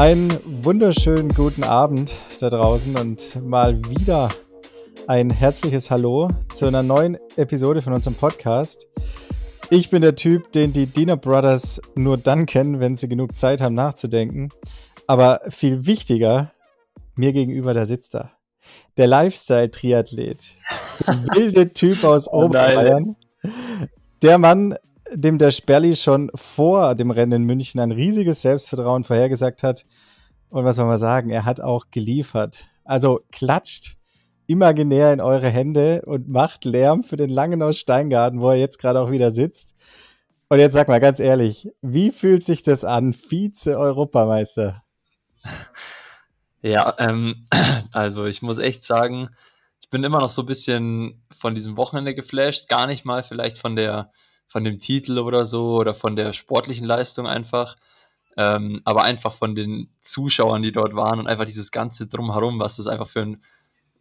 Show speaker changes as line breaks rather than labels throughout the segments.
Einen wunderschönen guten Abend da draußen und mal wieder ein herzliches Hallo zu einer neuen Episode von unserem Podcast. Ich bin der Typ, den die Diener Brothers nur dann kennen, wenn sie genug Zeit haben nachzudenken. Aber viel wichtiger, mir gegenüber, da sitzt er. Der Lifestyle-Triathlet. Wilde Typ aus Oberbayern. Der Mann, dem der Sperli schon vor dem Rennen in München ein riesiges Selbstvertrauen vorhergesagt hat. Und was soll man sagen, er hat auch geliefert. Also klatscht imaginär in eure Hände und macht Lärm für den Langen aus Steingarten, wo er jetzt gerade auch wieder sitzt. Und jetzt sag mal ganz ehrlich, wie fühlt sich das an, Vize-Europameister?
Ja, ähm, also ich muss echt sagen, ich bin immer noch so ein bisschen von diesem Wochenende geflasht, gar nicht mal vielleicht von der von dem Titel oder so oder von der sportlichen Leistung einfach, ähm, aber einfach von den Zuschauern, die dort waren und einfach dieses ganze Drumherum, was das einfach für ein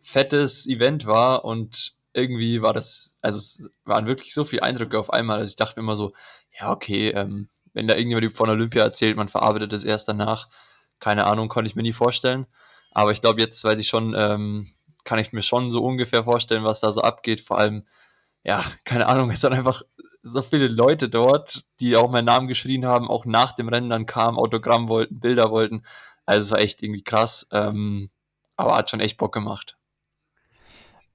fettes Event war und irgendwie war das, also es waren wirklich so viele Eindrücke auf einmal, dass ich dachte mir immer so, ja, okay, ähm, wenn da irgendjemand von Olympia erzählt, man verarbeitet es erst danach, keine Ahnung, konnte ich mir nie vorstellen. Aber ich glaube, jetzt weiß ich schon, ähm, kann ich mir schon so ungefähr vorstellen, was da so abgeht. Vor allem, ja, keine Ahnung, es sind einfach so viele Leute dort, die auch meinen Namen geschrien haben, auch nach dem Rennen dann kamen, Autogramm wollten, Bilder wollten. Also es war echt irgendwie krass, ähm, aber hat schon echt Bock gemacht.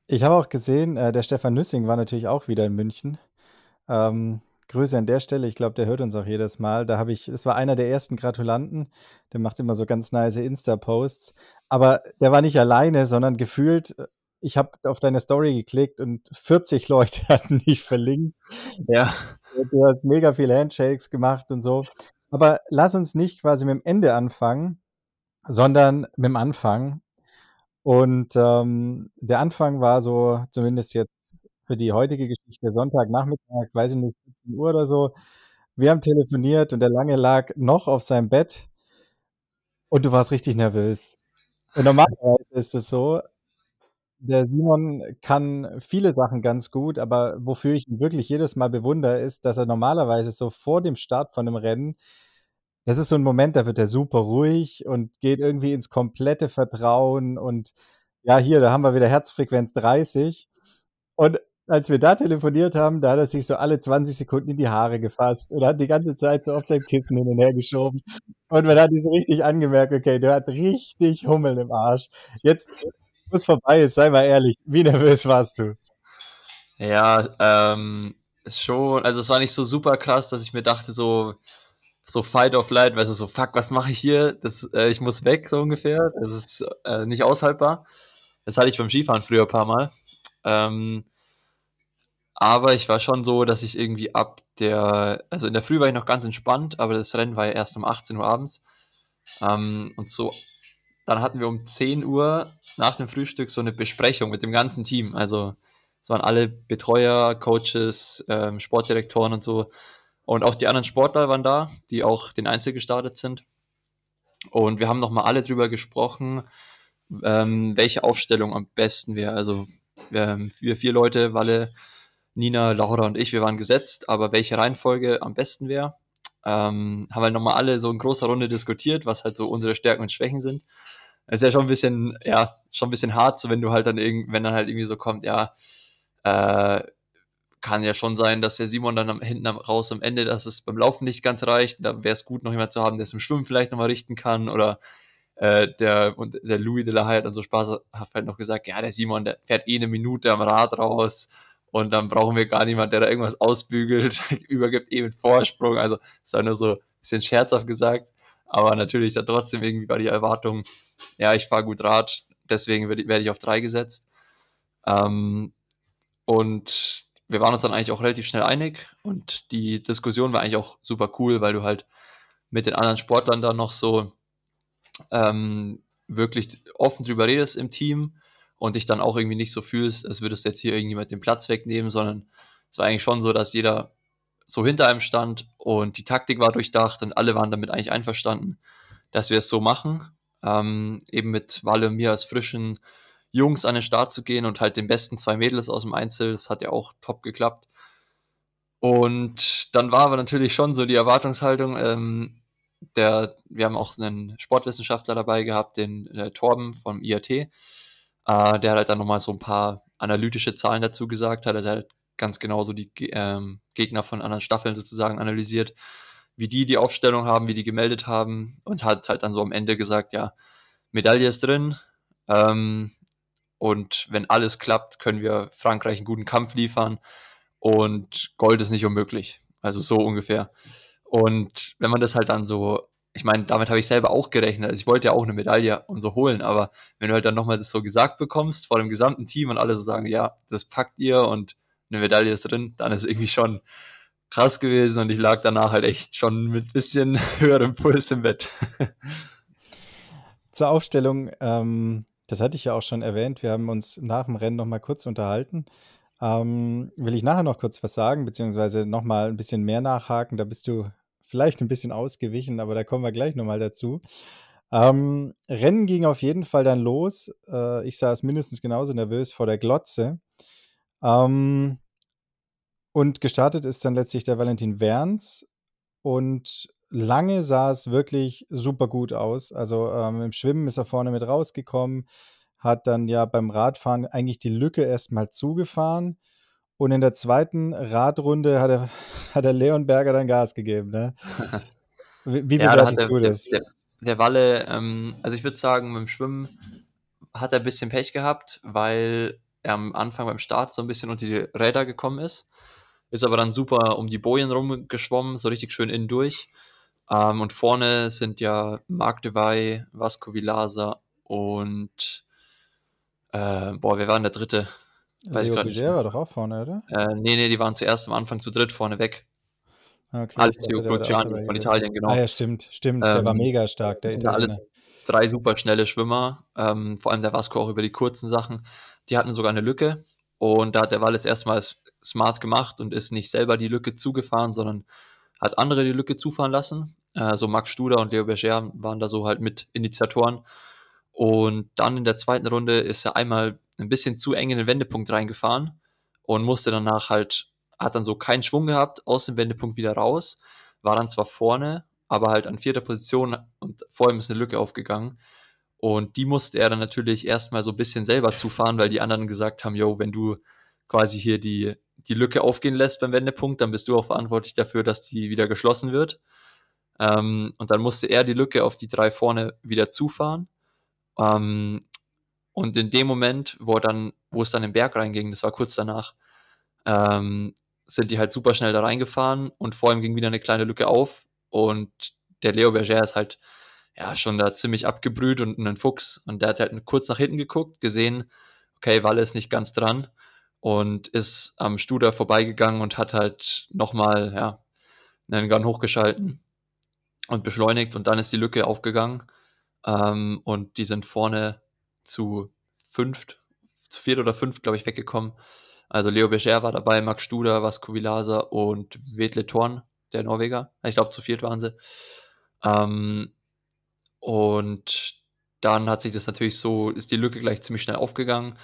Ich habe auch gesehen, äh, der Stefan Nüssing war natürlich auch wieder in München. Ähm, Grüße an der Stelle, ich glaube, der hört uns auch jedes Mal. Da habe ich, es war einer der ersten Gratulanten, der macht immer so ganz nice Insta-Posts. Aber der war nicht alleine, sondern gefühlt ich habe auf deine Story geklickt und 40 Leute hatten dich verlinkt. Ja. Du hast mega viele Handshakes gemacht und so. Aber lass uns nicht quasi mit dem Ende anfangen, sondern mit dem Anfang. Und ähm, der Anfang war so, zumindest jetzt für die heutige Geschichte, Sonntagnachmittag, weiß ich nicht, 14 Uhr oder so. Wir haben telefoniert und der Lange lag noch auf seinem Bett und du warst richtig nervös. Und normalerweise ist es so, der Simon kann viele Sachen ganz gut, aber wofür ich ihn wirklich jedes Mal bewundere, ist, dass er normalerweise so vor dem Start von einem Rennen das ist so ein Moment, da wird er super ruhig und geht irgendwie ins komplette Vertrauen und ja, hier, da haben wir wieder Herzfrequenz 30. Und als wir da telefoniert haben, da hat er sich so alle 20 Sekunden in die Haare gefasst und hat die ganze Zeit so auf sein Kissen hin und her geschoben. Und man hat ihn so richtig angemerkt, okay, der hat richtig Hummel im Arsch. Jetzt, wo es vorbei ist, sei mal ehrlich, wie nervös warst du?
Ja, ähm, schon, also es war nicht so super krass, dass ich mir dachte, so, so Fight of Light, weißt du, so, fuck, was mache ich hier? Das, äh, ich muss weg, so ungefähr. Das ist äh, nicht aushaltbar. Das hatte ich beim Skifahren früher ein paar Mal. Ähm, aber ich war schon so, dass ich irgendwie ab der, also in der Früh war ich noch ganz entspannt, aber das Rennen war ja erst um 18 Uhr abends. Ähm, und so dann hatten wir um 10 Uhr nach dem Frühstück so eine Besprechung mit dem ganzen Team. Also es waren alle Betreuer, Coaches, ähm, Sportdirektoren und so. Und auch die anderen Sportler waren da, die auch den Einzel gestartet sind. Und wir haben nochmal alle drüber gesprochen, ähm, welche Aufstellung am besten wäre. Also wir, wir vier Leute, Walle, Nina, Laura und ich, wir waren gesetzt, aber welche Reihenfolge am besten wäre. Ähm, haben wir nochmal alle so in großer Runde diskutiert, was halt so unsere Stärken und Schwächen sind. Das ist ja schon ein bisschen, ja, schon ein bisschen hart, so wenn du halt dann irgendwie, wenn dann halt irgendwie so kommt, ja, äh, kann ja schon sein, dass der Simon dann am, hinten raus am Ende, dass es beim Laufen nicht ganz reicht. Da wäre es gut, noch jemand zu haben, der es im Schwimmen vielleicht nochmal richten kann. Oder äh, der, und der Louis de la Haye hat dann so spaßhaft halt noch gesagt, ja, der Simon, der fährt eh eine Minute am Rad raus und dann brauchen wir gar niemand, der da irgendwas ausbügelt, übergibt eh mit Vorsprung. Also, das war nur so ein bisschen scherzhaft gesagt. Aber natürlich da trotzdem irgendwie war die Erwartung, ja, ich fahre gut Rad, deswegen werde werd ich auf drei gesetzt. Ähm, und wir waren uns dann eigentlich auch relativ schnell einig und die Diskussion war eigentlich auch super cool, weil du halt mit den anderen Sportlern dann noch so ähm, wirklich offen drüber redest im Team und dich dann auch irgendwie nicht so fühlst, als würdest du jetzt hier irgendjemand den Platz wegnehmen, sondern es war eigentlich schon so, dass jeder so hinter einem stand und die Taktik war durchdacht und alle waren damit eigentlich einverstanden, dass wir es so machen. Ähm, eben mit Walle und mir als frischen Jungs an den Start zu gehen und halt den besten zwei Mädels aus dem Einzel. Das hat ja auch top geklappt. Und dann war aber natürlich schon so die Erwartungshaltung, ähm, der, wir haben auch einen Sportwissenschaftler dabei gehabt, den äh, Torben vom IAT. Äh, der hat halt dann nochmal so ein paar analytische Zahlen dazu gesagt hat. Also er hat ganz genauso die ähm, Gegner von anderen Staffeln sozusagen analysiert, wie die die Aufstellung haben, wie die gemeldet haben und hat halt dann so am Ende gesagt, ja, Medaille ist drin ähm, und wenn alles klappt, können wir Frankreich einen guten Kampf liefern und Gold ist nicht unmöglich. Also so ungefähr. Und wenn man das halt dann so, ich meine, damit habe ich selber auch gerechnet. Also ich wollte ja auch eine Medaille und so holen, aber wenn du halt dann nochmal das so gesagt bekommst vor dem gesamten Team und alle so sagen, ja, das packt ihr und eine Medaille ist drin, dann ist irgendwie schon krass gewesen und ich lag danach halt echt schon mit bisschen höherem Puls im Bett.
Zur Aufstellung, ähm, das hatte ich ja auch schon erwähnt, wir haben uns nach dem Rennen nochmal kurz unterhalten. Ähm, will ich nachher noch kurz was sagen, beziehungsweise nochmal ein bisschen mehr nachhaken. Da bist du vielleicht ein bisschen ausgewichen, aber da kommen wir gleich nochmal dazu. Ähm, Rennen ging auf jeden Fall dann los. Äh, ich saß mindestens genauso nervös vor der Glotze. Ähm, und gestartet ist dann letztlich der Valentin Werns. Und lange sah es wirklich super gut aus. Also ähm, im Schwimmen ist er vorne mit rausgekommen, hat dann ja beim Radfahren eigentlich die Lücke erstmal zugefahren. Und in der zweiten Radrunde hat er, hat er Leon Berger dann Gas gegeben. Ne?
Wie, wie ja, bewertest da du das? Der, der Walle, ähm, also ich würde sagen, beim Schwimmen hat er ein bisschen Pech gehabt, weil er am Anfang beim Start so ein bisschen unter die Räder gekommen ist. Ist aber dann super um die Bojen rumgeschwommen, so richtig schön innen durch. Ähm, und vorne sind ja Marc Devey, Vasco Vilasa und äh, boah, wer war denn der dritte?
Weiß Leo ich war doch auch vorne, oder?
Äh, nee, nee, die waren zuerst am Anfang zu dritt vorne weg. Okay, Alessio Cruciani von Italien, genau.
Ah ja, stimmt, stimmt. Der ähm, war mega stark, der
Italiener. Alles drei super schnelle Schwimmer, ähm, vor allem der Vasco auch über die kurzen Sachen. Die hatten sogar eine Lücke und da hat der Wallis erstmal smart gemacht und ist nicht selber die Lücke zugefahren, sondern hat andere die Lücke zufahren lassen. Also Max Studer und Leo Berger waren da so halt mit Initiatoren. Und dann in der zweiten Runde ist er einmal ein bisschen zu eng in den Wendepunkt reingefahren und musste danach halt, hat dann so keinen Schwung gehabt, aus dem Wendepunkt wieder raus, war dann zwar vorne, aber halt an vierter Position und vor ihm ist eine Lücke aufgegangen. Und die musste er dann natürlich erstmal so ein bisschen selber zufahren, weil die anderen gesagt haben, yo, wenn du quasi hier die, die Lücke aufgehen lässt beim Wendepunkt, dann bist du auch verantwortlich dafür, dass die wieder geschlossen wird. Ähm, und dann musste er die Lücke auf die drei vorne wieder zufahren. Ähm, und in dem Moment, wo dann, wo es dann im Berg reinging, das war kurz danach, ähm, sind die halt super schnell da reingefahren und vor ihm ging wieder eine kleine Lücke auf und der Leo Berger ist halt ja, schon da ziemlich abgebrüht und ein Fuchs. Und der hat halt kurz nach hinten geguckt, gesehen, okay, Walle ist nicht ganz dran und ist am Studer vorbeigegangen und hat halt nochmal, ja, einen Gun hochgeschalten und beschleunigt und dann ist die Lücke aufgegangen ähm, und die sind vorne zu fünft, zu viert oder fünft, glaube ich, weggekommen. Also Leo Becher war dabei, Max Studer, Vasco Vilasa und Wedle Thorn, der Norweger. Ich glaube, zu viert waren sie. Ähm, und dann hat sich das natürlich so, ist die Lücke gleich ziemlich schnell aufgegangen.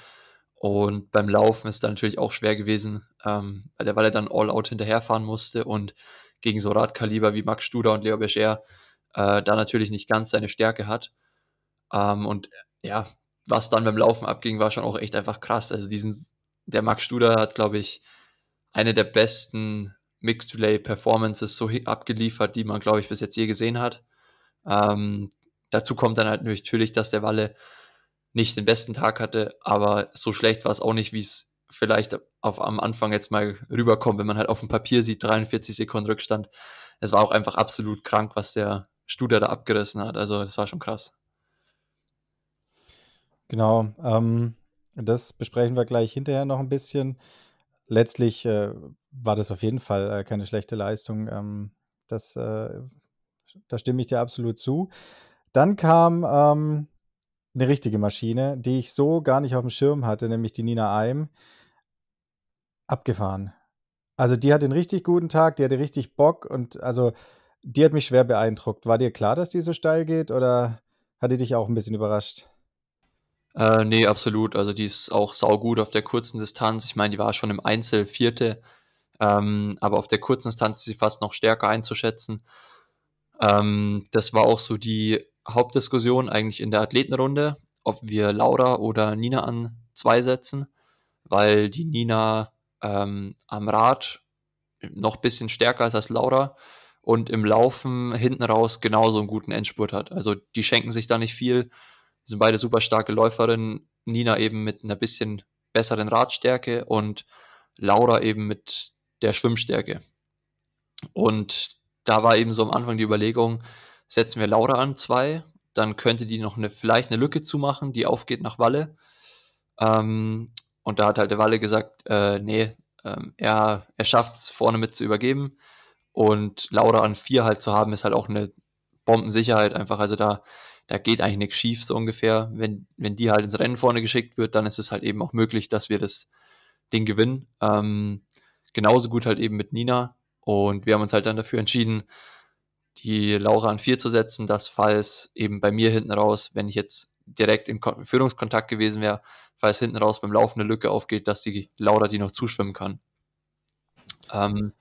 Und beim Laufen ist dann natürlich auch schwer gewesen, ähm, weil, er, weil er dann all-out hinterherfahren musste und gegen so Radkaliber wie Max Studer und Leo Becher äh, da natürlich nicht ganz seine Stärke hat. Ähm, und ja, was dann beim Laufen abging, war schon auch echt einfach krass. Also diesen, der Max Studer hat, glaube ich, eine der besten Mixed Relay Performances so abgeliefert, die man, glaube ich, bis jetzt je gesehen hat. Ähm, Dazu kommt dann halt natürlich, dass der Walle nicht den besten Tag hatte, aber so schlecht war es auch nicht, wie es vielleicht auf, am Anfang jetzt mal rüberkommt, wenn man halt auf dem Papier sieht, 43 Sekunden Rückstand. Es war auch einfach absolut krank, was der Studer da abgerissen hat. Also das war schon krass.
Genau, ähm, das besprechen wir gleich hinterher noch ein bisschen. Letztlich äh, war das auf jeden Fall äh, keine schlechte Leistung. Ähm, das, äh, da stimme ich dir absolut zu. Dann kam ähm, 'ne richtige Maschine, die ich so gar nicht auf dem Schirm hatte, nämlich die Nina Eim. Abgefahren. Also, die hat 'n richtig guten Tag, die hatte richtig Bock und also, die hat mich schwer beeindruckt. War dir klar, dass die so steil geht oder hat die dich auch ein bisschen überrascht?
Äh, ne, absolut. Also, die ist auch saugut auf der kurzen Distanz. Ich meine, die war schon im Einzel Vierte, ähm, aber auf der kurzen Distanz ist sie fast noch stärker einzuschätzen. Ähm, das war auch so die Hauptdiskussion eigentlich in der Athletenrunde, ob wir Laura oder Nina an zwei setzen, weil die Nina ähm, am Rad noch ein bisschen stärker ist als Laura und im Laufen hinten raus genauso einen guten Endspurt hat. Also die schenken sich da nicht viel, sind beide super starke Läuferinnen. Nina eben mit einer bisschen besseren Radstärke und Laura eben mit der Schwimmstärke. Und da war eben so am Anfang die Überlegung, setzen wir Laura an zwei, dann könnte die noch eine, vielleicht eine Lücke zumachen, die aufgeht nach Walle. Ähm, und da hat halt der Walle gesagt, äh, nee, ähm, er, er schafft es vorne mit zu übergeben. Und Laura an vier halt zu haben, ist halt auch eine Bombensicherheit einfach. Also da, da geht eigentlich nichts schief, so ungefähr. Wenn, wenn die halt ins Rennen vorne geschickt wird, dann ist es halt eben auch möglich, dass wir das Ding gewinnen. Ähm, genauso gut halt eben mit Nina. Und wir haben uns halt dann dafür entschieden, die Laura an vier zu setzen, dass falls eben bei mir hinten raus, wenn ich jetzt direkt im Führungskontakt gewesen wäre, falls hinten raus beim Laufen eine Lücke aufgeht, dass die Laura die noch zuschwimmen kann. Ähm,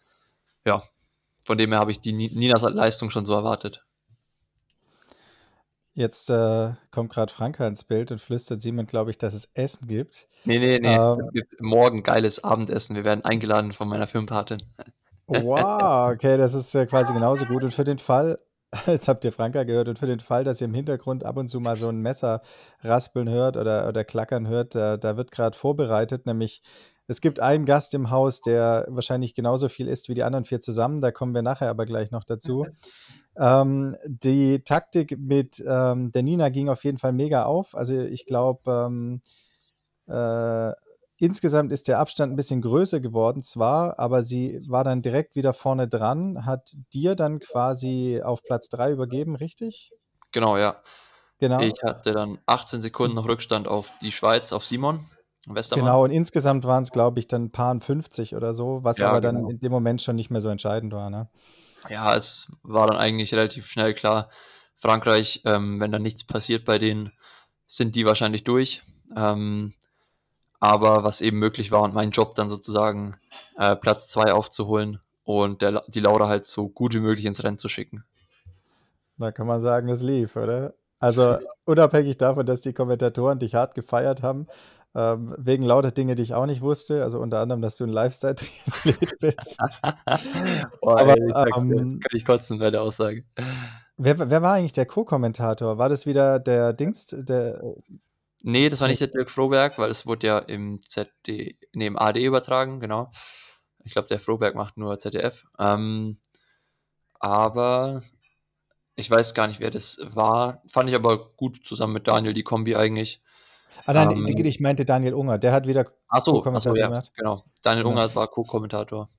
ja, von dem her habe ich die Ninas Leistung schon so erwartet.
Jetzt äh, kommt gerade Franka ins Bild und flüstert Simon, glaube ich, dass es Essen gibt.
Nee, nee, nee. Ähm, es gibt morgen geiles Abendessen. Wir werden eingeladen von meiner Filmpatin.
Wow, okay, das ist äh, quasi genauso gut. Und für den Fall, jetzt habt ihr Franka gehört, und für den Fall, dass ihr im Hintergrund ab und zu mal so ein Messer raspeln hört oder, oder klackern hört, da, da wird gerade vorbereitet, nämlich es gibt einen Gast im Haus, der wahrscheinlich genauso viel isst wie die anderen vier zusammen. Da kommen wir nachher aber gleich noch dazu. ähm, die Taktik mit ähm, der Nina ging auf jeden Fall mega auf. Also ich glaube, ähm, äh, insgesamt ist der Abstand ein bisschen größer geworden zwar, aber sie war dann direkt wieder vorne dran, hat dir dann quasi auf Platz 3 übergeben, richtig?
Genau, ja. Genau. Ich hatte dann 18 Sekunden noch Rückstand auf die Schweiz, auf Simon.
Westermann. Genau, und insgesamt waren es, glaube ich, dann ein paar 50 oder so, was ja, aber genau. dann in dem Moment schon nicht mehr so entscheidend war. Ne?
Ja, es war dann eigentlich relativ schnell klar, Frankreich, ähm, wenn da nichts passiert bei denen, sind die wahrscheinlich durch. Ähm, aber was eben möglich war und mein Job dann sozusagen äh, Platz 2 aufzuholen und der, die Laura halt so gut wie möglich ins Rennen zu schicken.
Da kann man sagen, es lief, oder? Also unabhängig davon, dass die Kommentatoren dich hart gefeiert haben, ähm, wegen lauter Dinge, die ich auch nicht wusste. Also unter anderem, dass du ein Lifestyle-Triathlet bist.
Boah, Aber ey, ähm, kann ich kotzen bei der Aussage.
Wer, wer war eigentlich der Co-Kommentator? War das wieder der Dings, der.
Nee, das war nicht der Dirk Froberg, weil es wurde ja im ZD, nee, im AD übertragen, genau. Ich glaube, der Froberg macht nur ZDF. Ähm, aber ich weiß gar nicht, wer das war. Fand ich aber gut zusammen mit Daniel, die Kombi eigentlich.
Ah nein, ähm, ich meinte Daniel Unger, der hat wieder
ach so, ach so ja, gemacht. Genau, Daniel ja. Unger war Co-Kommentator.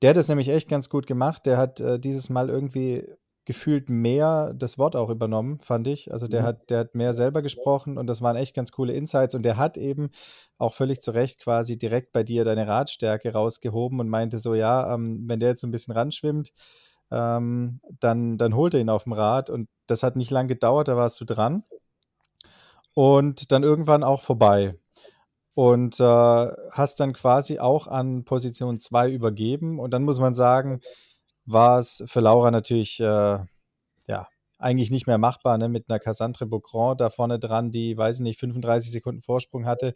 Der hat es nämlich echt ganz gut gemacht. Der hat äh, dieses Mal irgendwie gefühlt mehr das Wort auch übernommen, fand ich. Also der mhm. hat, der hat mehr selber gesprochen und das waren echt ganz coole Insights und der hat eben auch völlig zu Recht quasi direkt bei dir deine Radstärke rausgehoben und meinte so, ja, ähm, wenn der jetzt so ein bisschen ranschwimmt, ähm, dann, dann holt er ihn auf dem Rad und das hat nicht lange gedauert, da warst du dran und dann irgendwann auch vorbei. Und äh, hast dann quasi auch an Position 2 übergeben. Und dann muss man sagen, war es für Laura natürlich äh, ja, eigentlich nicht mehr machbar, ne? mit einer Cassandre Beaugrand da vorne dran, die, weiß ich nicht, 35 Sekunden Vorsprung hatte.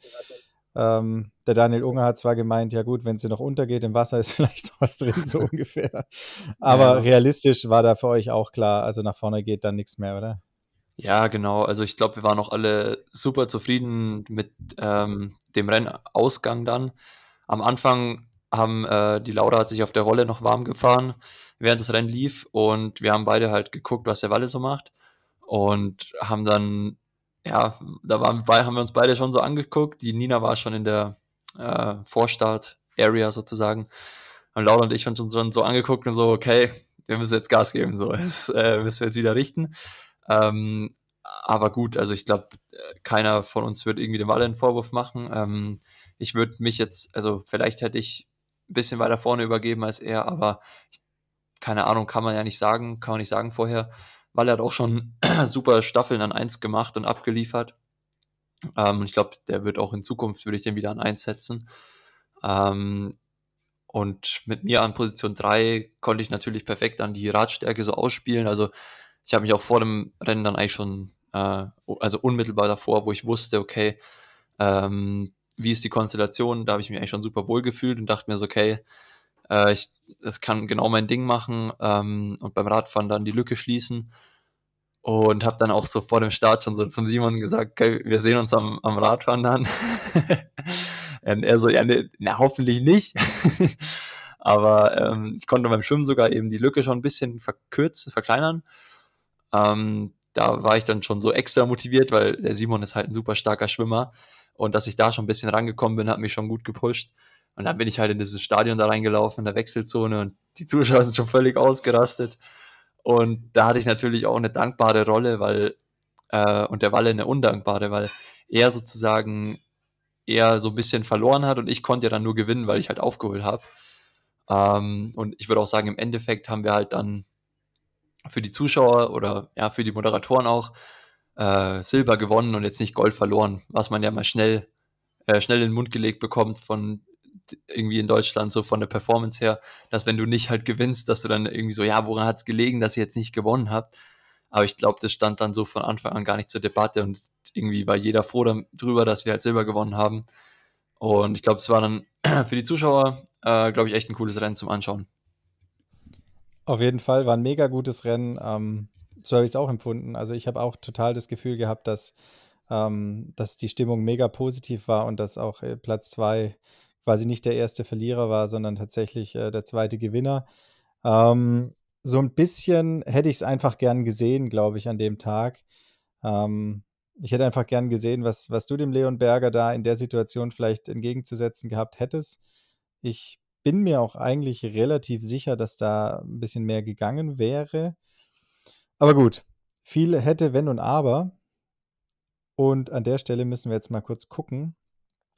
Ähm, der Daniel Unger hat zwar gemeint, ja gut, wenn sie noch untergeht im Wasser, ist vielleicht noch was drin, so ungefähr. Aber ja. realistisch war da für euch auch klar, also nach vorne geht dann nichts mehr, oder?
Ja, genau. Also ich glaube, wir waren auch alle super zufrieden mit ähm, dem Rennausgang dann. Am Anfang haben äh, die Laura hat sich auf der Rolle noch warm gefahren, während das Rennen lief und wir haben beide halt geguckt, was der Walle so macht und haben dann, ja, da waren wir, haben wir uns beide schon so angeguckt. Die Nina war schon in der äh, Vorstart-Area sozusagen und Laura und ich haben uns schon so angeguckt und so, okay, wir müssen jetzt Gas geben, so, das äh, müssen wir jetzt wieder richten. Ähm, aber gut, also ich glaube, keiner von uns wird irgendwie dem Walle einen Vorwurf machen. Ähm, ich würde mich jetzt, also vielleicht hätte ich ein bisschen weiter vorne übergeben als er, aber ich, keine Ahnung, kann man ja nicht sagen, kann man nicht sagen vorher, weil er hat auch schon super Staffeln an 1 gemacht und abgeliefert. Ähm, ich glaube, der wird auch in Zukunft, würde ich den wieder an 1 setzen. Ähm, und mit mir an Position 3 konnte ich natürlich perfekt dann die Radstärke so ausspielen. Also ich habe mich auch vor dem Rennen dann eigentlich schon, äh, also unmittelbar davor, wo ich wusste, okay, ähm, wie ist die Konstellation, da habe ich mich eigentlich schon super wohl gefühlt und dachte mir so, okay, äh, ich, das kann genau mein Ding machen ähm, und beim Radfahren dann die Lücke schließen. Und habe dann auch so vor dem Start schon so zum Simon gesagt, okay, wir sehen uns am, am Radfahren dann. und er so, ja, ne, na, hoffentlich nicht. Aber ähm, ich konnte beim Schwimmen sogar eben die Lücke schon ein bisschen verkürzen, verkleinern. Ähm, da war ich dann schon so extra motiviert, weil der Simon ist halt ein super starker Schwimmer. Und dass ich da schon ein bisschen rangekommen bin, hat mich schon gut gepusht. Und dann bin ich halt in dieses Stadion da reingelaufen, in der Wechselzone und die Zuschauer sind schon völlig ausgerastet. Und da hatte ich natürlich auch eine dankbare Rolle, weil, äh, und der Walle eine undankbare, weil er sozusagen eher so ein bisschen verloren hat und ich konnte ja dann nur gewinnen, weil ich halt aufgeholt habe. Ähm, und ich würde auch sagen, im Endeffekt haben wir halt dann für die Zuschauer oder ja, für die Moderatoren auch äh, Silber gewonnen und jetzt nicht Gold verloren, was man ja mal schnell, äh, schnell in den Mund gelegt bekommt von irgendwie in Deutschland, so von der Performance her, dass wenn du nicht halt gewinnst, dass du dann irgendwie so, ja, woran hat es gelegen, dass ihr jetzt nicht gewonnen habt? Aber ich glaube, das stand dann so von Anfang an gar nicht zur Debatte und irgendwie war jeder froh darüber, dass wir halt Silber gewonnen haben. Und ich glaube, es war dann für die Zuschauer, äh, glaube ich, echt ein cooles Rennen zum Anschauen.
Auf jeden Fall war ein mega gutes Rennen. Ähm, so habe ich es auch empfunden. Also ich habe auch total das Gefühl gehabt, dass, ähm, dass die Stimmung mega positiv war und dass auch äh, Platz zwei quasi nicht der erste Verlierer war, sondern tatsächlich äh, der zweite Gewinner. Ähm, so ein bisschen hätte ich es einfach gern gesehen, glaube ich, an dem Tag. Ähm, ich hätte einfach gern gesehen, was, was du dem Leon Berger da in der Situation vielleicht entgegenzusetzen gehabt hättest. Ich bin mir auch eigentlich relativ sicher, dass da ein bisschen mehr gegangen wäre. Aber gut, viel hätte, wenn und aber. Und an der Stelle müssen wir jetzt mal kurz gucken.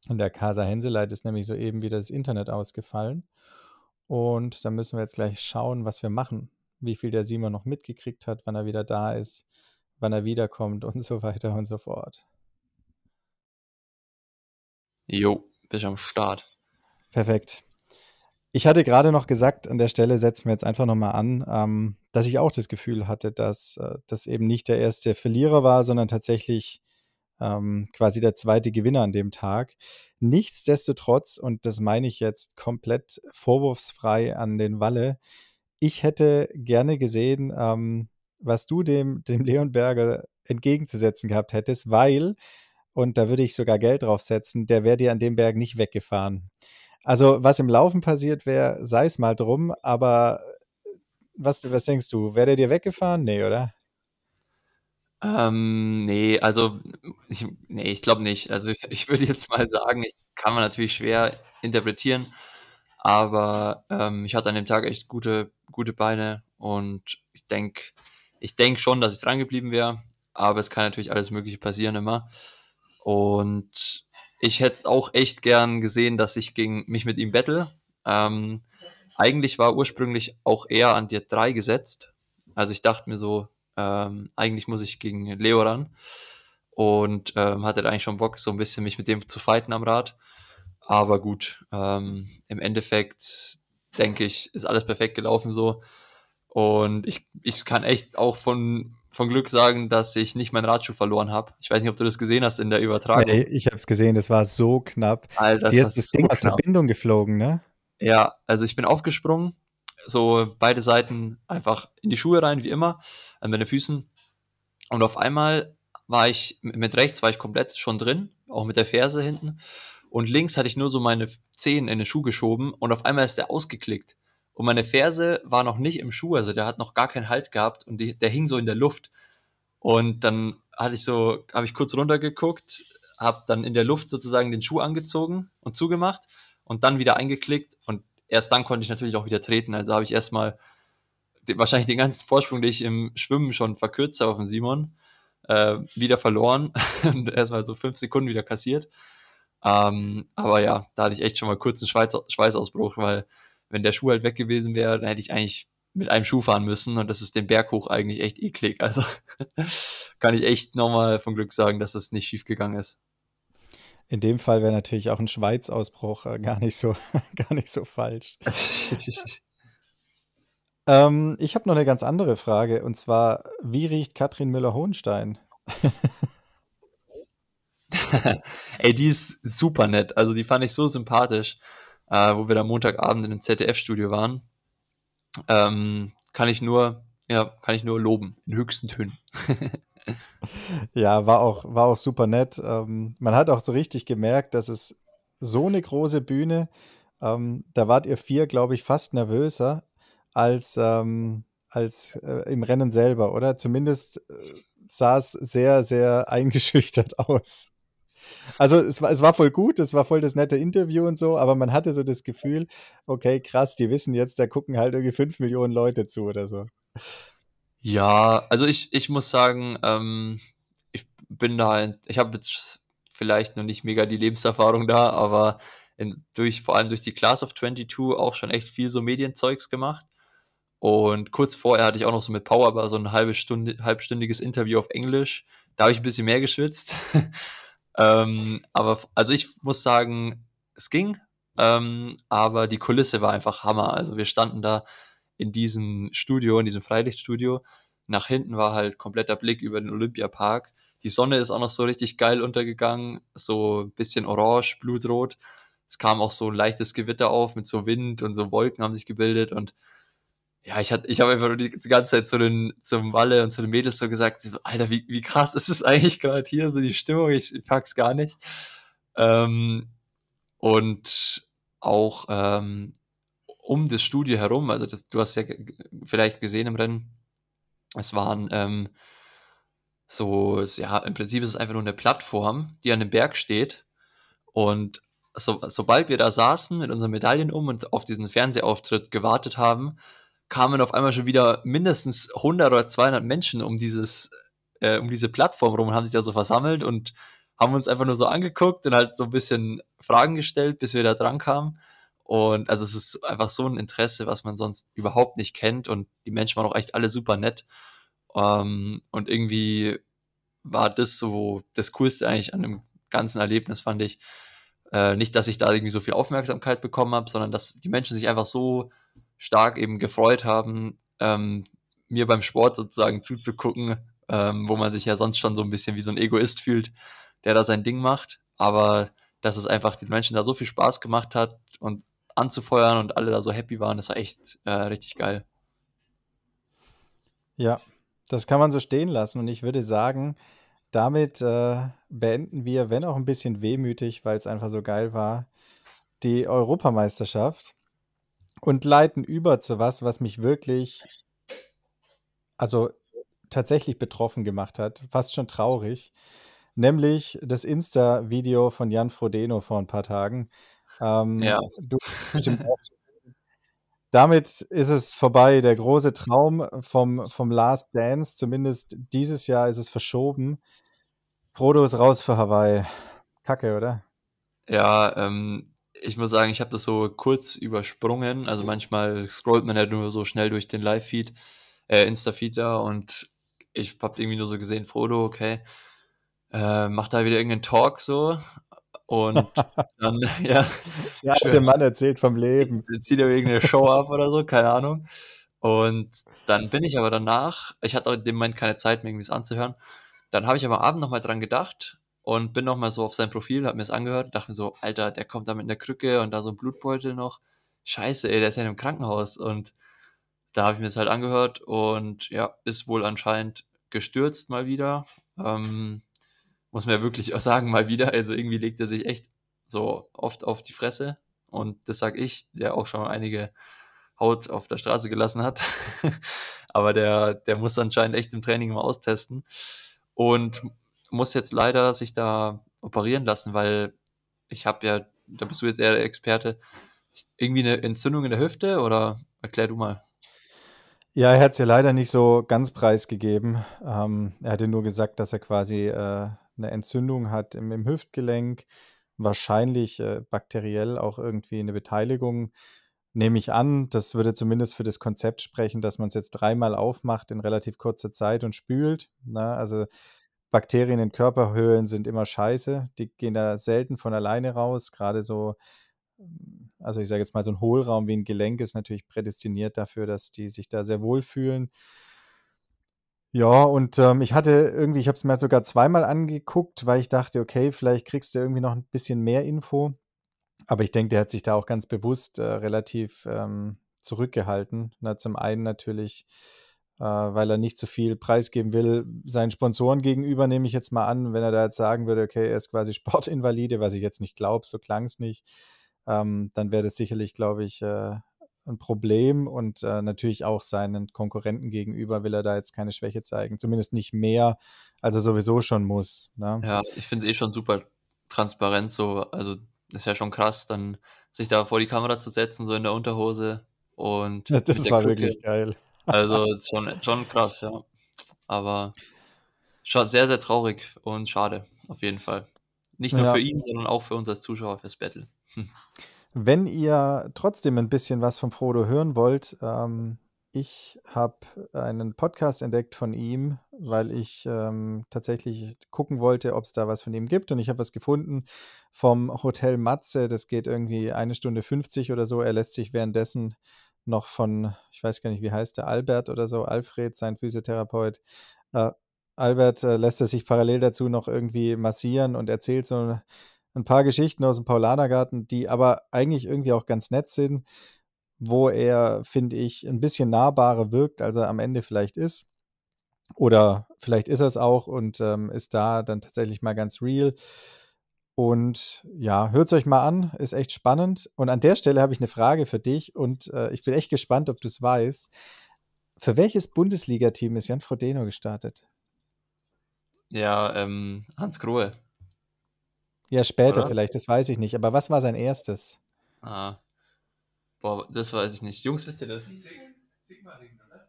In der Casa Henseleit ist nämlich soeben wieder das Internet ausgefallen. Und da müssen wir jetzt gleich schauen, was wir machen. Wie viel der Simon noch mitgekriegt hat, wann er wieder da ist, wann er wiederkommt und so weiter und so fort.
Jo, bist am Start.
Perfekt. Ich hatte gerade noch gesagt, an der Stelle setzen wir jetzt einfach nochmal an, ähm, dass ich auch das Gefühl hatte, dass äh, das eben nicht der erste Verlierer war, sondern tatsächlich ähm, quasi der zweite Gewinner an dem Tag. Nichtsdestotrotz, und das meine ich jetzt komplett vorwurfsfrei an den Walle, ich hätte gerne gesehen, ähm, was du dem, dem Leon Berger entgegenzusetzen gehabt hättest, weil, und da würde ich sogar Geld drauf setzen, der wäre dir an dem Berg nicht weggefahren. Also, was im Laufen passiert wäre, sei es mal drum, aber was, was denkst du? Wäre der dir weggefahren? Nee, oder?
Ähm, nee, also ich, nee, ich glaube nicht. Also ich, ich würde jetzt mal sagen, kann man natürlich schwer interpretieren, aber ähm, ich hatte an dem Tag echt gute, gute Beine und ich denke, ich denke schon, dass ich dran geblieben wäre, aber es kann natürlich alles Mögliche passieren immer. Und ich hätte auch echt gern gesehen, dass ich gegen mich mit ihm battle. Ähm, eigentlich war ursprünglich auch er an dir 3 gesetzt. Also ich dachte mir so, ähm, eigentlich muss ich gegen Leo ran. Und ähm, hatte eigentlich schon Bock, so ein bisschen mich mit dem zu fighten am Rad. Aber gut, ähm, im Endeffekt denke ich, ist alles perfekt gelaufen so. Und ich, ich kann echt auch von, von Glück sagen, dass ich nicht meinen Radschuh verloren habe. Ich weiß nicht, ob du das gesehen hast in der Übertragung.
Nee, ich habe es gesehen, das war so knapp. Alter, Dir ist das Ding so aus der Bindung geflogen, ne?
Ja, also ich bin aufgesprungen so beide Seiten einfach in die Schuhe rein, wie immer, an meine Füßen. Und auf einmal war ich mit rechts war ich komplett schon drin, auch mit der Ferse hinten. Und links hatte ich nur so meine Zehen in den Schuh geschoben und auf einmal ist der ausgeklickt. Und meine Ferse war noch nicht im Schuh, also der hat noch gar keinen Halt gehabt und die, der hing so in der Luft. Und dann hatte ich so, habe ich kurz runtergeguckt, habe dann in der Luft sozusagen den Schuh angezogen und zugemacht und dann wieder eingeklickt und erst dann konnte ich natürlich auch wieder treten. Also habe ich erstmal wahrscheinlich den ganzen Vorsprung, den ich im Schwimmen schon verkürzt habe auf den Simon, äh, wieder verloren und erstmal so fünf Sekunden wieder kassiert. Ähm, aber ja, da hatte ich echt schon mal kurz einen Schweiß, Schweißausbruch, weil wenn der Schuh halt weg gewesen wäre, dann hätte ich eigentlich mit einem Schuh fahren müssen und das ist den Berg hoch eigentlich echt eklig. Also kann ich echt nochmal von Glück sagen, dass das nicht schief gegangen ist.
In dem Fall wäre natürlich auch 'n Schweiz-Ausbruch, äh, gar nicht so gar nicht so falsch. Ähm, ich habe noch 'ne ganz andere Frage und zwar: Wie riecht Katrin Müller-Hohenstein?
Ey, die ist super nett. Also, die fand ich so sympathisch, äh, wo wir da Montagabend in dem ZDF-Studio waren. Ähm, kann ich nur ja, kann ich nur loben in höchsten Tönen.
Ja, war auch war auch super nett. Ähm, man hat auch so richtig gemerkt, dass es so 'ne große Bühne ähm, da wart ihr 4, glaube ich, fast nervöser als, ähm als, äh, im Rennen selber, oder? Zumindest, äh, sah's sehr, sehr eingeschüchtert aus. Also, es war es war voll gut, es war voll das nette Interview und so, aber man hatte so das Gefühl: „Okay, krass, die wissen jetzt, da gucken halt irgendwie 5.000.000 Leute zu“, oder so.
Ja, also, ich ich muss sagen, ähm, ich bin da in ich habe jetzt vielleicht noch nicht mega die Lebenserfahrung da, aber in durch vor allem durch die Class of 22 auch schon echt viel so Medienzeugs gemacht. Und kurz vorher hatte ich auch noch so mit Powerbar so 'n halbe Stunde halbstündiges Interview auf Englisch. Da habe ich 'n bisschen mehr geschwitzt. Ähm, aber also, ich muss sagen, es ging, ähm, aber die Kulisse war einfach Hammer. Also, wir standen da in diesem Studio in diesem Freilichtstudio. Nach hinten war halt kompletter Blick über den Olympiapark. Die Sonne ist auch noch so richtig geil untergegangen, so bisschen orange, blutrot. Es kam auch so 'n leichtes Gewitter auf mit so Wind und so Wolken haben sich gebildet und ja, ich ich habe einfach nur die ganze Zeit zu den zum Walle und zu den Mädels so gesagt, so: „Alter, wie wie krass ist es eigentlich grad hier, so die Stimmung, ich ich pack's gar nicht.“ Ähm, und auch, ähm, um das Studio herum, also, das du hast ja vielleicht gesehen im Rennen, es waren, ähm so ja, im Prinzip ist es einfach nur 'ne Plattform, die an 'nem Berg steht. Und so sobald wir da saßen mit unseren Medaillen um und auf diesen Fernsehauftritt gewartet haben, kamen auf einmal schon wieder mindestens 100 oder 200 Menschen um dieses äh, um diese Plattform rum und haben sich da so versammelt und haben uns einfach nur so angeguckt und halt so 'n bisschen Fragen gestellt, bis wir da drankamen. Und also, es ist einfach so 'n Interesse, was man sonst überhaupt nicht kennt und die Menschen waren auch echt alle super nett. Ähm, und irgendwie war das so das Coolste eigentlich an dem ganzen Erlebnis, fand ich. Äh, nicht, dass ich da irgendwie so viel Aufmerksamkeit bekommen habe, sondern dass die Menschen sich einfach so stark eben gefreut haben, ähm, mir beim Sport sozusagen zuzugucken, ähm, wo man sich ja sonst schon so 'n bisschen wie so 'n Egoist fühlt, der da sein Ding macht. Aber dass es einfach den Menschen da so viel Spaß gemacht hat und anzufeuern und alle da so happy waren, das war echt, äh, richtig geil.
Ja, das kann man so stehen lassen und ich würde sagen, damit, äh, beenden wir, wenn auch 'n bisschen wehmütig, weil's einfach so geil war, die Europameisterschaft und leiten über zu was, was mich wirklich also, tatsächlich betroffen gemacht hat, fast schon traurig, nämlich das Insta-Video von Jan Frodeno vor 'n paar Tagen.
Ja.
Ähm, du bestimmt auch Damit ist es vorbei. Der große Traum vom vom Last Dance, zumindest dieses Jahr ist es verschoben. Frodo ist raus für Hawaii. Kacke, oder?
Ja, ähm, ich muss sagen, ich habe das so kurz übersprungen. Also, manchmal scrollt man ja nur so schnell durch den Live-Feed äh, Insta-Feed da und ich habe irgendwie nur so gesehen, Frodo, okay, äh, macht da wieder irgend 'nen Talk so und dann ja,
Der alte Mann erzählt vom Leben.
zieht er irgend 'ne Show ab oder so, keine Ahnung. Und dann bin ich aber danach ich hatte auch in dem Moment keine Zeit, mir irgendwie das anzuhören. Dann habe ich am Abend noch mal dran gedacht und bin noch mal so auf sein Profil, habe mir's angehört und dachte mir so: „Alter, der kommt da mit 'ner Krücke und da so 'n Blutbeutel noch. Scheiße, ey, der ist ja in 'nem Krankenhaus.“ Und da habe ich mir's halt angehört und ja, ist wohl anscheinend gestürzt mal wieder. Ähm, muss man ja wirklich auch sagen, mal wieder. Also, irgendwie legt er sich echt so oft auf die Fresse und das sage ich, der auch schon einige Haut auf der Straße gelassen hat. Aber der der muss anscheinend echt im Training mal austesten und muss jetzt leider sich da operieren lassen, weil ich habe ja da bist du jetzt eher der Experte, irgendwie 'ne Entzündung in der Hüfte oder erklär du mal.
Ja, er hat's ja leider nicht so ganz preisgegeben. Ähm, er hatte nur gesagt, dass er quasi, äh, 'ne Entzündung hat im im Hüftgelenk, wahrscheinlich, äh, bakteriell auch irgendwie 'ne Beteiligung, nehme ich an. Das würde zumindest für das Konzept sprechen, dass man's jetzt dreimal aufmacht in relativ kurzer Zeit und spült, ne? Also, Bakterien in Körperhöhlen sind immer scheiße. Die gehen da selten von alleine raus. Gerade so, also ich sage jetzt mal, so ein Hohlraum wie ein Gelenk ist natürlich prädestiniert dafür, dass die sich da sehr wohl fühlen. Ja, und ähm, ich hatte irgendwie, ich habe es mir sogar zweimal angeguckt, weil ich dachte, okay, vielleicht kriegst du irgendwie noch ein bisschen mehr Info. Aber ich denke, der hat sich da auch ganz bewusst äh, relativ ähm, zurückgehalten. Na, zum einen natürlich, weil er nicht zu viel preisgeben will, seinen Sponsoren gegenüber, nehme ich jetzt mal an, wenn er da jetzt sagen würde, okay, er ist quasi Sportinvalide, was ich jetzt nicht glaube, so klang es nicht, ähm, dann wäre das sicherlich, glaube ich, äh, ein Problem und äh, natürlich auch seinen Konkurrenten gegenüber will er da jetzt keine Schwäche zeigen. Zumindest nicht mehr, als er sowieso schon muss. Ne?
Ja, ich finde es eh schon super transparent so. Also ist ja schon krass, dann sich da vor die Kamera zu setzen, so in der Unterhose und.
Ja, das war Küche. wirklich geil.
Also schon, schon krass, ja. Aber schon sehr, sehr traurig und schade, auf jeden Fall. Nicht nur ja. für ihn, sondern auch für uns als Zuschauer fürs Battle. Hm.
Wenn ihr trotzdem ein bisschen was von Frodo hören wollt, ähm, ich habe einen Podcast entdeckt von ihm, weil ich ähm, tatsächlich gucken wollte, ob es da was von ihm gibt. Und ich habe was gefunden vom Hotel Matze. Das geht irgendwie eine Stunde 50 oder so. Er lässt sich währenddessen noch von, ich weiß gar nicht, wie heißt der, Albert oder so, Alfred, sein Physiotherapeut. Äh, Albert äh, lässt er sich parallel dazu noch irgendwie massieren und erzählt so ein paar Geschichten aus dem Paulanergarten, die aber eigentlich irgendwie auch ganz nett sind, wo er, finde ich, ein bisschen nahbarer wirkt, als er am Ende vielleicht ist. Oder vielleicht ist er es auch und ähm, ist da dann tatsächlich mal ganz real. Und ja, hört es euch mal an, ist echt spannend. Und an der Stelle habe ich eine Frage für dich und äh, ich bin echt gespannt, ob du es weißt. Für welches Bundesliga-Team ist Jan Frodeno gestartet?
Ja, ähm, Hans Grohe.
Ja, später Oder? vielleicht, das weiß ich nicht. Aber was war sein erstes?
Ah. Boah, das weiß ich nicht. Jungs, wisst ihr das? Sigmaringen,
oder?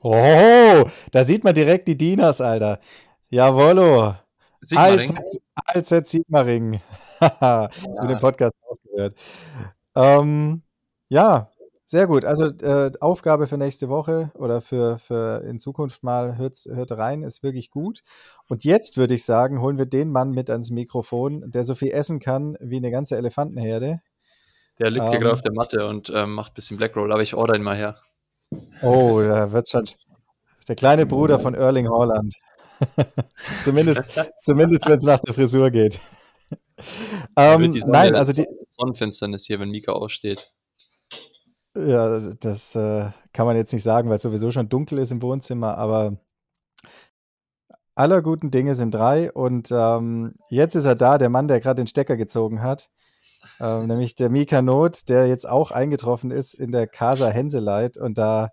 Oh, da sieht man direkt die Dinas, Alter. Jawollo. Sigmaringen? Als, als Sigmaringen. ja. Mit dem Podcast aufgehört. Ähm, ja, sehr gut. Also äh, Aufgabe für nächste Woche oder für, für in Zukunft mal hört, hört rein, ist wirklich gut. Und jetzt würde ich sagen, holen wir den Mann mit ans Mikrofon, der so viel essen kann wie eine ganze Elefantenherde.
Der liegt ähm, hier gerade auf der Matte und ähm, macht ein bisschen Blackroll, aber ich order ihn mal her.
Oh, da wird schon der kleine Bruder von Erling Haaland. zumindest, zumindest wenn es nach der Frisur geht.
ähm, nein, also die Sonnenfinsternis hier, wenn Mika aussteht.
Ja, das äh, kann man jetzt nicht sagen, weil es sowieso schon dunkel ist im Wohnzimmer, aber aller guten Dinge sind drei und ähm, jetzt ist er da, der Mann, der gerade den Stecker gezogen hat, ähm, nämlich der Mika Not, der jetzt auch eingetroffen ist in der Casa Henseleit und da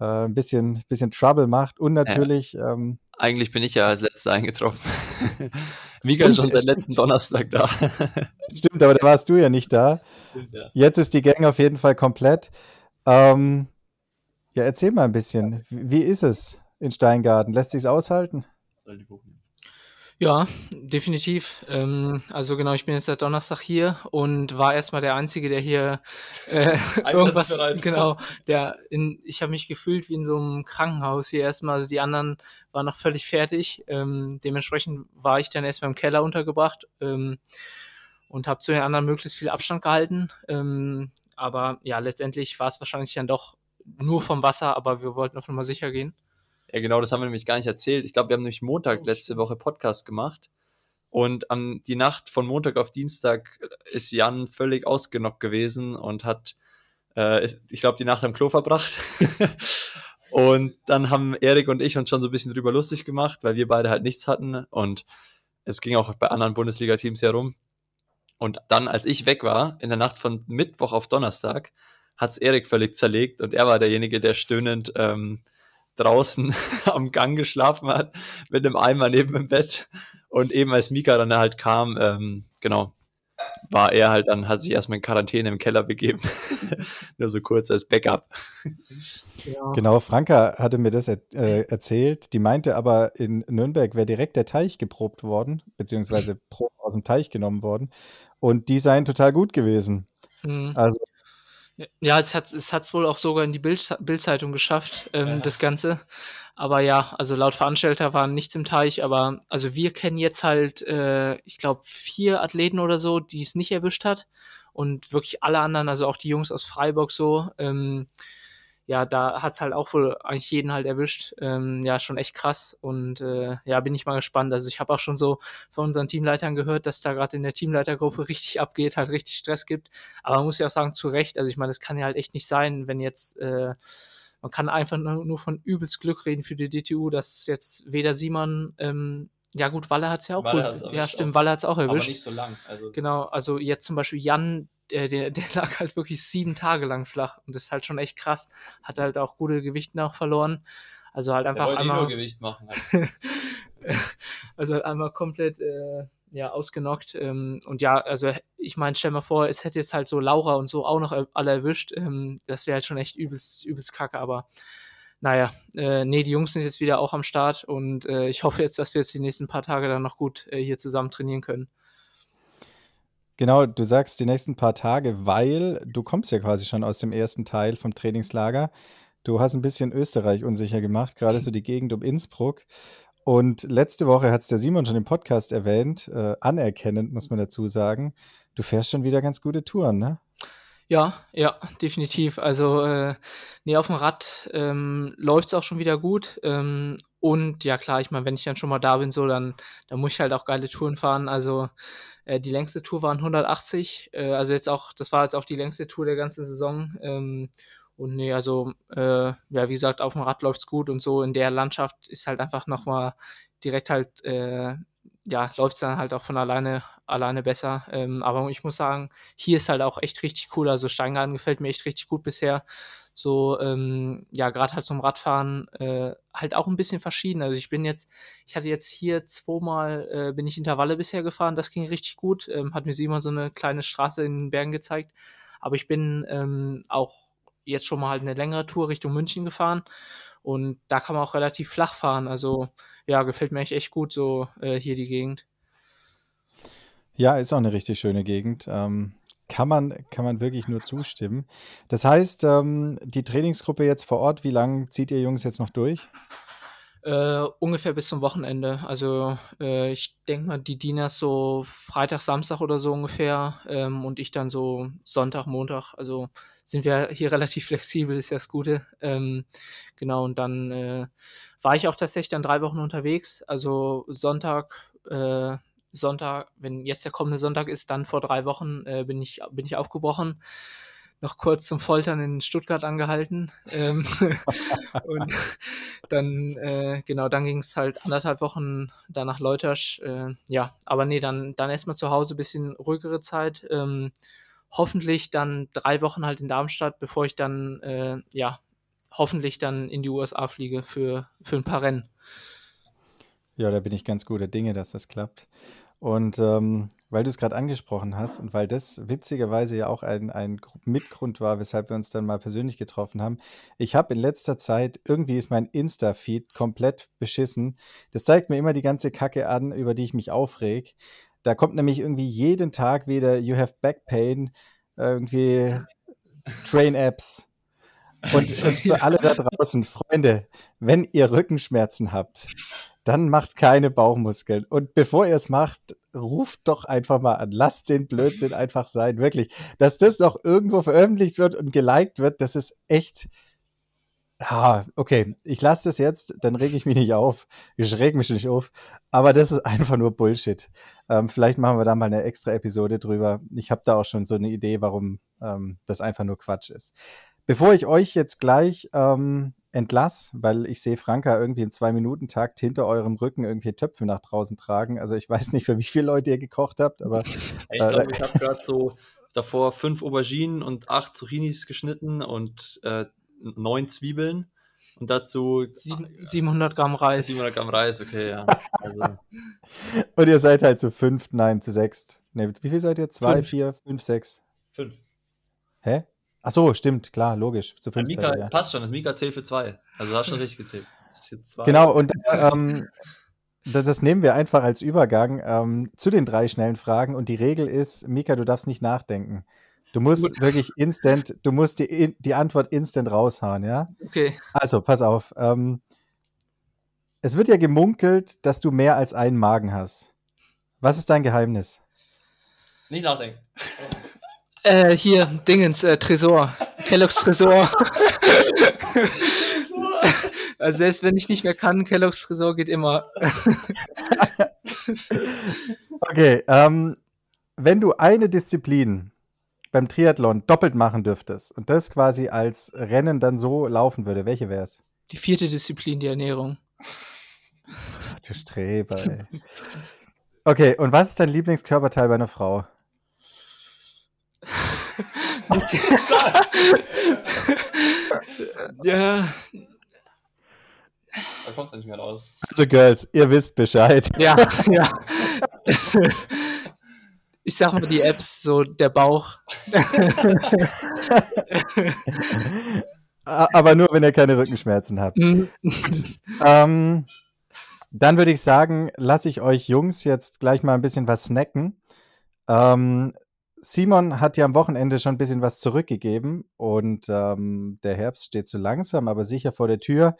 äh, ein bisschen, bisschen Trouble macht und natürlich. Ja. Ähm,
Eigentlich bin ich ja als Letzter eingetroffen. Mika ist schon seit letzten Donnerstag da.
Stimmt, aber da warst du ja nicht da. ja. Jetzt ist die Gang auf jeden Fall komplett. Ähm, ja, erzähl mal ein bisschen. Wie, ist es in Steingarten? Lässt sich aushalten? Soll die Buch
ja, definitiv. Ähm, also genau, ich bin jetzt seit Donnerstag hier und war erstmal der Einzige, der hier äh, irgendwas, genau, der in, ich habe mich gefühlt wie in so einem Krankenhaus hier erstmal, also die anderen waren noch völlig fertig. Ähm, dementsprechend war ich dann erstmal im Keller untergebracht ähm, und habe zu den anderen möglichst viel Abstand gehalten. Ähm, aber ja, letztendlich war es wahrscheinlich dann doch nur vom Wasser, aber wir wollten auf Nummer sicher gehen.
Ja, genau, das haben wir nämlich gar nicht erzählt. Ich glaube, wir haben nämlich Montag oh, letzte Woche Podcast gemacht. Und an die Nacht von Montag auf Dienstag ist Jan völlig ausgenockt gewesen und hat, äh, ist, ich glaube, die Nacht am Klo verbracht. und dann haben Erik und ich uns schon so ein bisschen drüber lustig gemacht, weil wir beide halt nichts hatten. Und es ging auch bei anderen Bundesliga-Teams herum. Und dann, als ich weg war, in der Nacht von Mittwoch auf Donnerstag, hat es Erik völlig zerlegt und er war derjenige, der stöhnend ähm, draußen am Gang geschlafen hat, mit einem Eimer neben dem Bett. Und eben als Mika dann halt kam, ähm, genau, war er halt dann, hat sich erstmal in Quarantäne im Keller begeben. Nur so kurz als Backup.
Ja. Genau, Franka hatte mir das er, äh, erzählt. Die meinte aber, in Nürnberg wäre direkt der Teich geprobt worden, beziehungsweise Proben aus dem Teich genommen worden. Und die seien total gut gewesen. Mhm. Also
Ja, es hat es wohl auch sogar in die Bild Bildzeitung geschafft, ähm, ja. das Ganze. Aber ja, also laut Veranstalter waren nichts im Teich, aber also wir kennen jetzt halt, äh, ich glaube, vier Athleten oder so, die es nicht erwischt hat. Und wirklich alle anderen, also auch die Jungs aus Freiburg so, ähm, ja, da hat es halt auch wohl eigentlich jeden halt erwischt. Ähm, ja, schon echt krass. Und äh, ja, bin ich mal gespannt. Also ich habe auch schon so von unseren Teamleitern gehört, dass da gerade in der Teamleitergruppe richtig abgeht, halt richtig Stress gibt. Aber man muss ja auch sagen, zu Recht, also ich meine, es kann ja halt echt nicht sein, wenn jetzt, äh, man kann einfach nur, nur von übelst Glück reden für die DTU, dass jetzt weder Simon ähm, ja gut, Walle hat es ja auch Walle wohl. Ja, stimmt, Walle hat es auch erwischt. Aber
nicht so lang.
Also genau, also jetzt zum Beispiel Jan, der, der, der lag halt wirklich sieben Tage lang flach und das ist halt schon echt krass. Hat halt auch gute Gewichte noch verloren. Also halt einfach
der
einmal.
Gewicht machen. Halt.
also halt einmal komplett äh, ja, ausgenockt. Ähm, und ja, also ich meine, stell mal vor, es hätte jetzt halt so Laura und so auch noch alle erwischt. Ähm, das wäre halt schon echt übelst, übelst kacke, aber naja, äh, nee, die Jungs sind jetzt wieder auch am Start und äh, ich hoffe jetzt, dass wir jetzt die nächsten paar Tage dann noch gut äh, hier zusammen trainieren können.
Genau, du sagst die nächsten paar Tage, weil du kommst ja quasi schon aus dem ersten Teil vom Trainingslager. Du hast ein bisschen Österreich unsicher gemacht, gerade so die Gegend um Innsbruck. Und letzte Woche hat es der Simon schon im Podcast erwähnt, äh, anerkennend muss man dazu sagen. Du fährst schon wieder ganz gute Touren, ne?
Ja, ja, definitiv. Also, äh, ne, auf dem Rad ähm, läuft es auch schon wieder gut. Ähm, und ja, klar, ich meine, wenn ich dann schon mal da bin, so, dann, dann muss ich halt auch geile Touren fahren. Also, äh, die längste Tour waren 180, äh, also jetzt auch, das war jetzt auch die längste Tour der ganzen Saison. Ähm, und nee, also, äh, ja, wie gesagt, auf dem Rad läuft's gut und so in der Landschaft ist halt einfach nochmal direkt halt, äh, ja, läuft es dann halt auch von alleine, alleine besser. Ähm, aber ich muss sagen, hier ist halt auch echt richtig cool. Also Steingarten gefällt mir echt richtig gut bisher so, ähm, ja, gerade halt zum Radfahren äh, halt auch ein bisschen verschieden. Also ich bin jetzt, ich hatte jetzt hier zweimal, äh, bin ich Intervalle bisher gefahren, das ging richtig gut, ähm, hat mir Simon so eine kleine Straße in den Bergen gezeigt. Aber ich bin ähm, auch jetzt schon mal halt eine längere Tour Richtung München gefahren und da kann man auch relativ flach fahren. Also ja, gefällt mir echt, gut so äh, hier die Gegend.
Ja, ist auch eine richtig schöne Gegend. Ähm, kann man, kann man wirklich nur zustimmen. Das heißt, ähm, die Trainingsgruppe jetzt vor Ort, wie lange zieht ihr Jungs jetzt noch durch?
Äh, ungefähr bis zum Wochenende. Also äh, ich denke mal, die Dieners so Freitag, Samstag oder so ungefähr ähm, und ich dann so Sonntag, Montag. Also sind wir hier relativ flexibel, ist ja das Gute. Ähm, genau, und dann äh, war ich auch tatsächlich dann drei Wochen unterwegs. Also Sonntag, äh, Sonntag, wenn jetzt der kommende Sonntag ist, dann vor drei Wochen äh, bin, ich, bin ich aufgebrochen. Noch kurz zum Foltern in Stuttgart angehalten. Ähm, und dann, äh, genau, dann ging es halt anderthalb Wochen da nach Leutasch. Äh, ja, aber nee, dann, dann erstmal zu Hause bisschen ruhigere Zeit. Ähm, hoffentlich dann drei Wochen halt in Darmstadt, bevor ich dann, äh, ja, hoffentlich dann in die USA fliege für, für ein paar Rennen.
Ja, da bin ich ganz guter Dinge, dass das klappt. Und ähm, weil du es gerade angesprochen hast und weil das witzigerweise ja auch ein, ein Mitgrund war, weshalb wir uns dann mal persönlich getroffen haben. Ich habe in letzter Zeit, irgendwie ist mein Insta-Feed komplett beschissen. Das zeigt mir immer die ganze Kacke an, über die ich mich aufreg. Da kommt nämlich irgendwie jeden Tag wieder You have back pain, irgendwie Train-Apps. Und, und für alle da draußen, Freunde, wenn ihr Rückenschmerzen habt, dann macht keine Bauchmuskeln. Und bevor ihr es macht, ruft doch einfach mal an. Lasst den Blödsinn einfach sein. Wirklich. Dass das noch irgendwo veröffentlicht wird und geliked wird, das ist echt. Ah, okay, ich lasse das jetzt, dann rege ich mich nicht auf. Ich reg mich nicht auf. Aber das ist einfach nur Bullshit. Ähm, vielleicht machen wir da mal eine extra Episode drüber. Ich habe da auch schon so eine Idee, warum ähm, das einfach nur Quatsch ist. Bevor ich euch jetzt gleich ähm, entlass, weil ich sehe Franka irgendwie im Zwei-Minuten-Takt hinter eurem Rücken irgendwie Töpfe nach draußen tragen. Also ich weiß nicht, für wie viele Leute ihr gekocht habt, aber.
ich glaube, äh, ich habe gerade so davor fünf Auberginen und acht Zucchinis geschnitten und äh, neun Zwiebeln. Und dazu
700 Gramm Reis.
700 Gramm Reis, okay, ja. Also.
und ihr seid halt zu fünf, nein, zu sechs. Ne, wie viel seid ihr? Zwei, fünf. vier, fünf, sechs?
Fünf.
Hä? Ach so, stimmt, klar, logisch.
Zu fünf Mika, ja. Passt schon, das Mika zählt für zwei. Also hast schon richtig gezählt.
Genau, und ähm, das nehmen wir einfach als Übergang ähm, zu den drei schnellen Fragen. Und die Regel ist, Mika, du darfst nicht nachdenken. Du musst Gut. wirklich instant, du musst die, die Antwort instant raushauen, ja?
Okay.
Also, pass auf. Ähm, es wird ja gemunkelt, dass du mehr als einen Magen hast. Was ist dein Geheimnis?
Nicht nachdenken.
Äh, hier, Dingens, äh, Tresor. Kellogg's Tresor. also selbst wenn ich nicht mehr kann, Kellogg's Tresor geht immer.
okay, ähm, wenn du eine Disziplin beim Triathlon doppelt machen dürftest und das quasi als Rennen dann so laufen würde, welche wäre es?
Die vierte Disziplin, die Ernährung.
Ach, du Streber, ey. Okay, und was ist dein Lieblingskörperteil bei einer Frau?
ja.
Da kommst du nicht mehr raus.
Also, Girls, ihr wisst Bescheid.
Ja, ja. Ich sag mal die Apps, so der Bauch.
Aber nur, wenn ihr keine Rückenschmerzen habt. Mhm. ähm, dann würde ich sagen, lasse ich euch Jungs jetzt gleich mal ein bisschen was snacken. Ähm, Simon hat ja am Wochenende schon ein bisschen was zurückgegeben und ähm, der Herbst steht so langsam, aber sicher vor der Tür.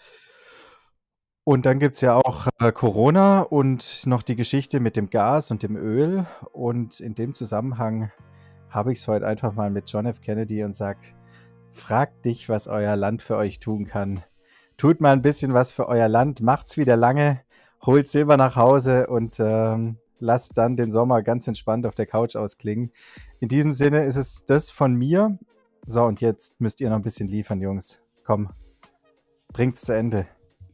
Und dann gibt es ja auch äh, Corona und noch die Geschichte mit dem Gas und dem Öl. Und in dem Zusammenhang habe ich es heute einfach mal mit John F. Kennedy und sage, fragt dich, was euer Land für euch tun kann. Tut mal ein bisschen was für euer Land, macht's wieder lange, holt Silber nach Hause und ähm, lasst dann den Sommer ganz entspannt auf der Couch ausklingen. In diesem Sinne ist es das von mir. So, und jetzt müsst ihr noch ein bisschen liefern, Jungs. Komm, bringt's zu Ende.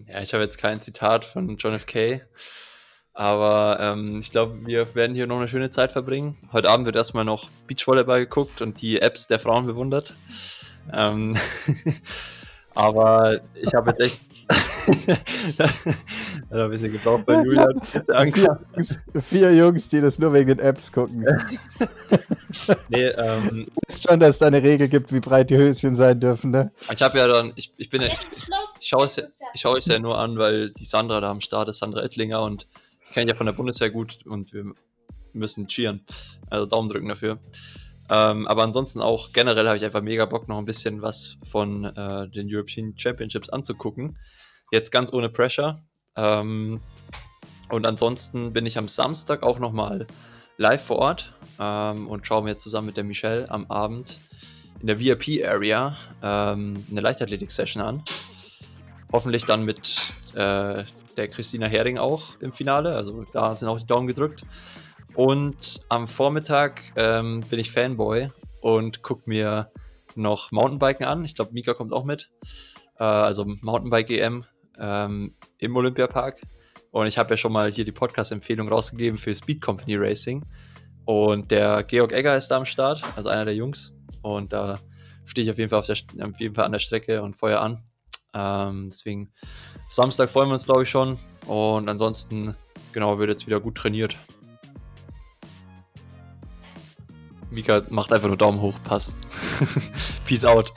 Ja, ich habe jetzt kein Zitat von John F. K., aber ähm, ich glaube, wir werden hier noch eine schöne Zeit verbringen. Heute Abend wird erstmal noch Beachvolleyball geguckt und die Apps der Frauen bewundert. Ähm, aber ich habe jetzt echt da hat ein bisschen gebraucht bei Julian.
Vier Jungs, vier Jungs, die das nur wegen den Apps gucken.
nee, ähm.
Du weißt schon, dass es da eine Regel gibt, wie breit die Höschen sein dürfen, ne?
Ich habe ja dann, ich, ich bin ja, ich, ich schaue es, ich schaue es ja nur an, weil die Sandra da am Start ist, Sandra Ettlinger und ich kenne ja von der Bundeswehr gut und wir müssen cheeren. Also Daumen drücken dafür. Ähm, aber ansonsten auch generell habe ich einfach mega Bock, noch ein bisschen was von äh, den European Championships anzugucken. Jetzt ganz ohne Pressure. Ähm, und ansonsten bin ich am Samstag auch nochmal live vor Ort ähm, und schaue mir zusammen mit der Michelle am Abend in der VIP-Area ähm, eine Leichtathletik-Session an. Hoffentlich dann mit äh, der Christina Hering auch im Finale. Also da sind auch die Daumen gedrückt. Und am Vormittag ähm, bin ich Fanboy und gucke mir noch Mountainbiken an. Ich glaube, Mika kommt auch mit. Äh, also Mountainbike EM ähm, im Olympiapark. Und ich habe ja schon mal hier die Podcast-Empfehlung rausgegeben für Speed Company Racing. Und der Georg Egger ist da am Start, also einer der Jungs. Und da stehe ich auf jeden Fall, auf, der, auf jeden Fall an der Strecke und Feuer an. Ähm, deswegen Samstag freuen wir uns, glaube ich, schon. Und ansonsten, genau, wird jetzt wieder gut trainiert. Mika macht einfach nur Daumen hoch, passt. Peace out.